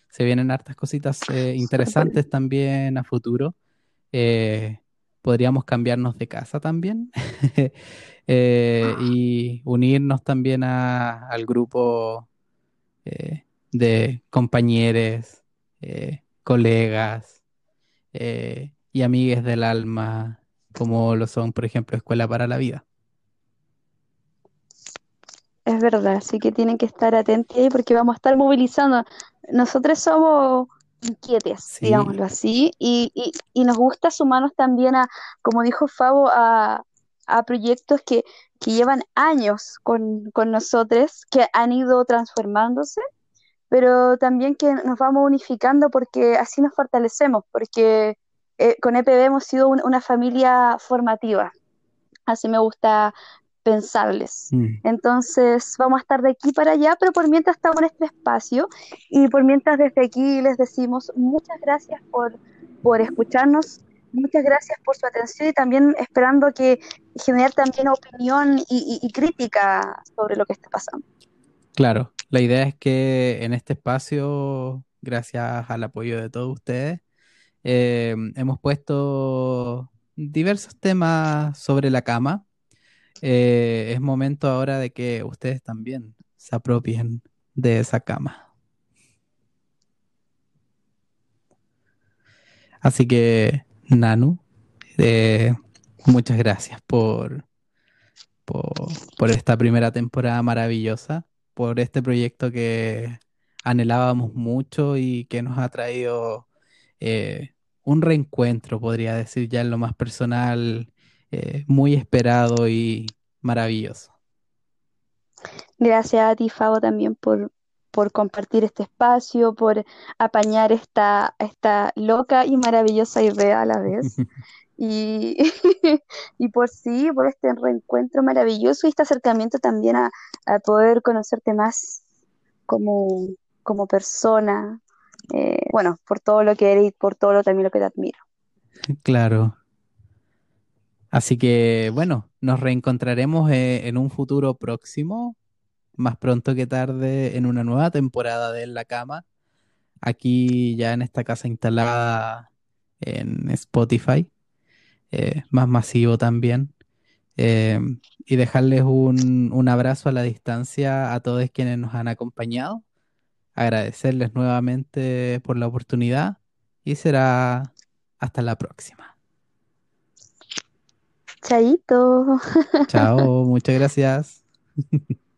Se vienen hartas cositas eh, interesantes también a futuro. Eh, podríamos cambiarnos de casa también eh, y unirnos también a- al grupo de compañeros, colegas y amigues del alma, como lo son, por ejemplo, Escuela para la Vida. Es verdad, así que tienen que estar atentos ahí porque vamos a estar movilizando. Nosotros somos inquietes, Sí. digámoslo así, y, y- y nos gusta sumarnos también a, como dijo Fabo, a, a proyectos que, que llevan años con, con nosotros, que han ido transformándose, pero también que nos vamos unificando porque así nos fortalecemos, porque eh, con EPB hemos sido un- una familia formativa, así me gusta Mm. Entonces vamos a estar de aquí para allá, pero por mientras estamos en este espacio y por mientras desde aquí les decimos muchas gracias por, por escucharnos, muchas gracias por su atención y también esperando que generar también opinión y, y- y crítica sobre lo que está pasando. Claro, la idea es que en este espacio, gracias al apoyo de todos ustedes, eh, hemos puesto diversos temas sobre la cama. Eh, es momento ahora de que ustedes también se apropien de esa cama. Así que, Nanu, eh, muchas gracias por, por, esta primera temporada maravillosa, por este proyecto que anhelábamos mucho y que nos ha traído eh, un reencuentro, podría decir ya en lo más personal, eh, muy esperado y maravilloso. Gracias a ti, Fabo, también por, por compartir este espacio, por apañar esta, esta loca y maravillosa idea a la vez. Y, y por sí, por este reencuentro maravilloso y este acercamiento también a, a poder conocerte más como, como persona, eh, bueno, por todo lo que eres y por todo lo también lo que te admiro. Claro. Así que, bueno, nos reencontraremos eh, en un futuro próximo, más pronto que tarde, en una nueva temporada de En la Cama, aquí ya en esta casa instalada en Spotify, eh, más masivo también. y dejarles un, un abrazo a la distancia a todos quienes nos han acompañado agradecerles nuevamente por la oportunidad y será hasta la próxima. Chaito. Chao, muchas gracias.